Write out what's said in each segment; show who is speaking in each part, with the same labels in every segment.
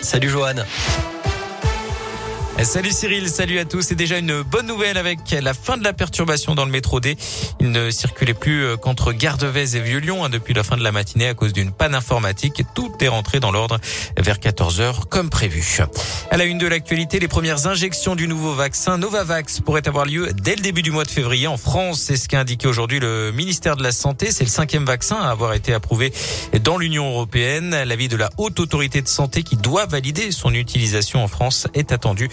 Speaker 1: Salut Johan.
Speaker 2: Salut Cyril, salut à tous. C'est déjà une bonne nouvelle avec la fin de la perturbation dans le métro D. Il ne circulait plus euh, qu'entre Gardevez et Vieux-Lyon hein, depuis la fin de la matinée à cause d'une panne informatique. Tout est rentré dans l'ordre vers 14h comme prévu. À la une de l'actualité, les premières injections du nouveau vaccin Novavax pourraient avoir lieu dès le début du mois de février en France. C'est ce qu'a indiqué aujourd'hui le ministère de la Santé. C'est le cinquième vaccin à avoir été approuvé dans l'Union européenne. L'avis de la haute autorité de santé qui doit valider son utilisation en France est attendu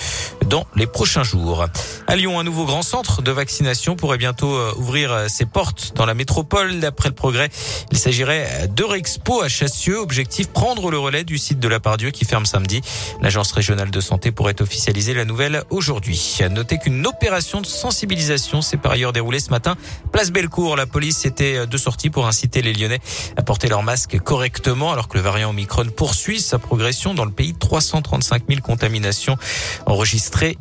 Speaker 2: dans les prochains jours. À Lyon, un nouveau grand centre de vaccination pourrait bientôt euh, ouvrir euh, ses portes dans la métropole. D'après le progrès, il s'agirait d'Eurexpo à Chassieux. Objectif, prendre le relais du site de la Pardieu qui ferme samedi. L'agence régionale de santé pourrait officialiser la nouvelle aujourd'hui. Notez qu'une opération de sensibilisation s'est par ailleurs déroulée ce matin. Place Bellecour, la police était de sortie pour inciter les Lyonnais à porter leur masque correctement alors que le variant Omicron poursuit sa progression dans le pays. 335 000 contaminations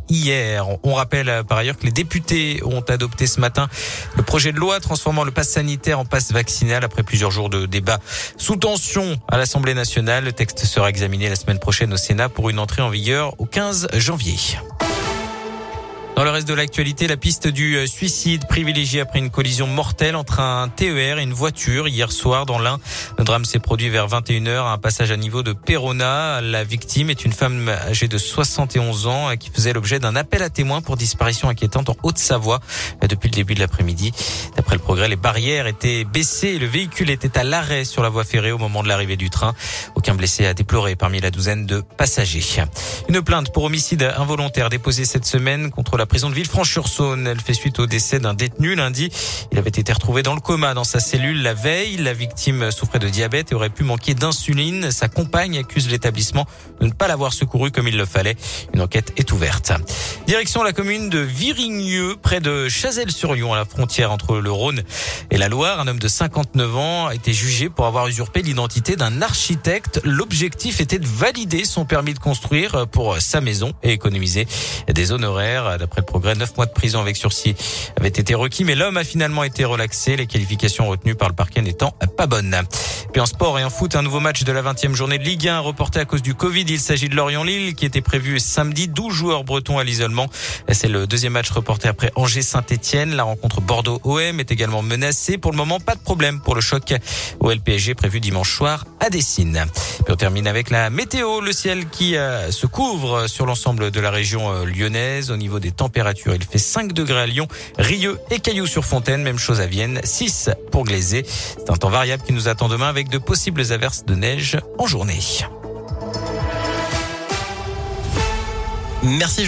Speaker 2: hier. On rappelle euh, par ailleurs que les députés ont adopté ce matin le projet de loi transformant le pass sanitaire en passe vaccinal après plusieurs jours de débat sous tension à l'Assemblée nationale. Le texte sera examiné la semaine prochaine au Sénat pour une entrée en vigueur au 15 janvier. Dans le reste de l'actualité, la piste du euh, suicide privilégiée après une collision mortelle entre un TER et une voiture hier soir dans l'Ain. Le drame s'est produit vers 21h à un passage à niveau de Perona. La victime est une femme âgée de 71 ans qui faisait l'objet d'un appel à témoins pour disparition inquiétante en Haute-Savoie depuis le début de l'après-midi. D'après le progrès, les barrières étaient baissées et le véhicule était à l'arrêt sur la voie ferrée au moment de l'arrivée du train. Aucun blessé à déplorer parmi la douzaine de passagers. Une plainte pour homicide involontaire déposée cette semaine contre la prison de Villefranche-sur-Saône. Elle fait suite au décès d'un détenu lundi. Il avait été retrouvé dans le coma dans sa cellule la veille. La victime souffrait de diabète et aurait pu manquer d'insuline. Sa compagne accuse l'établissement de ne pas l'avoir secouru comme il le fallait. Une enquête est ouverte. Direction la commune de Virigneux, près de Chazelles-sur-Yon, à la frontière entre le Rhône et la Loire. Un homme de 59 ans a été jugé pour avoir usurpé l'identité d'un architecte. L'objectif était de valider son permis de construire pour sa maison et économiser des honoraires. D'après le progrès, 9 mois de prison avec sursis avaient été requis, mais l'homme a finalement été relaxé, les qualifications retenues par le parquet n'étant pas bonnes. Puis en sport et en foot, un nouveau match de la 20e journée de Ligue 1 reporté à cause du Covid. Il s'agit de Lorient-Lille qui était prévu samedi. 12 joueurs bretons à l'isolement. C'est le deuxième match reporté après Angers-Saint-Etienne. La rencontre Bordeaux-OM est également menacée. Pour le moment, pas de problème pour le choc au LPSG prévu dimanche soir à Dessine. On termine avec la météo. Le ciel qui euh, se couvre sur l'ensemble de la région euh, lyonnaise. Au niveau des températures, il fait 5 degrés à Lyon, Rieux et Cailloux-sur-Fontaine. Même chose à Vienne. 6 pour Glazé. C'est un temps variable qui nous attend demain avec de possibles averses de neige en journée.
Speaker 1: Merci.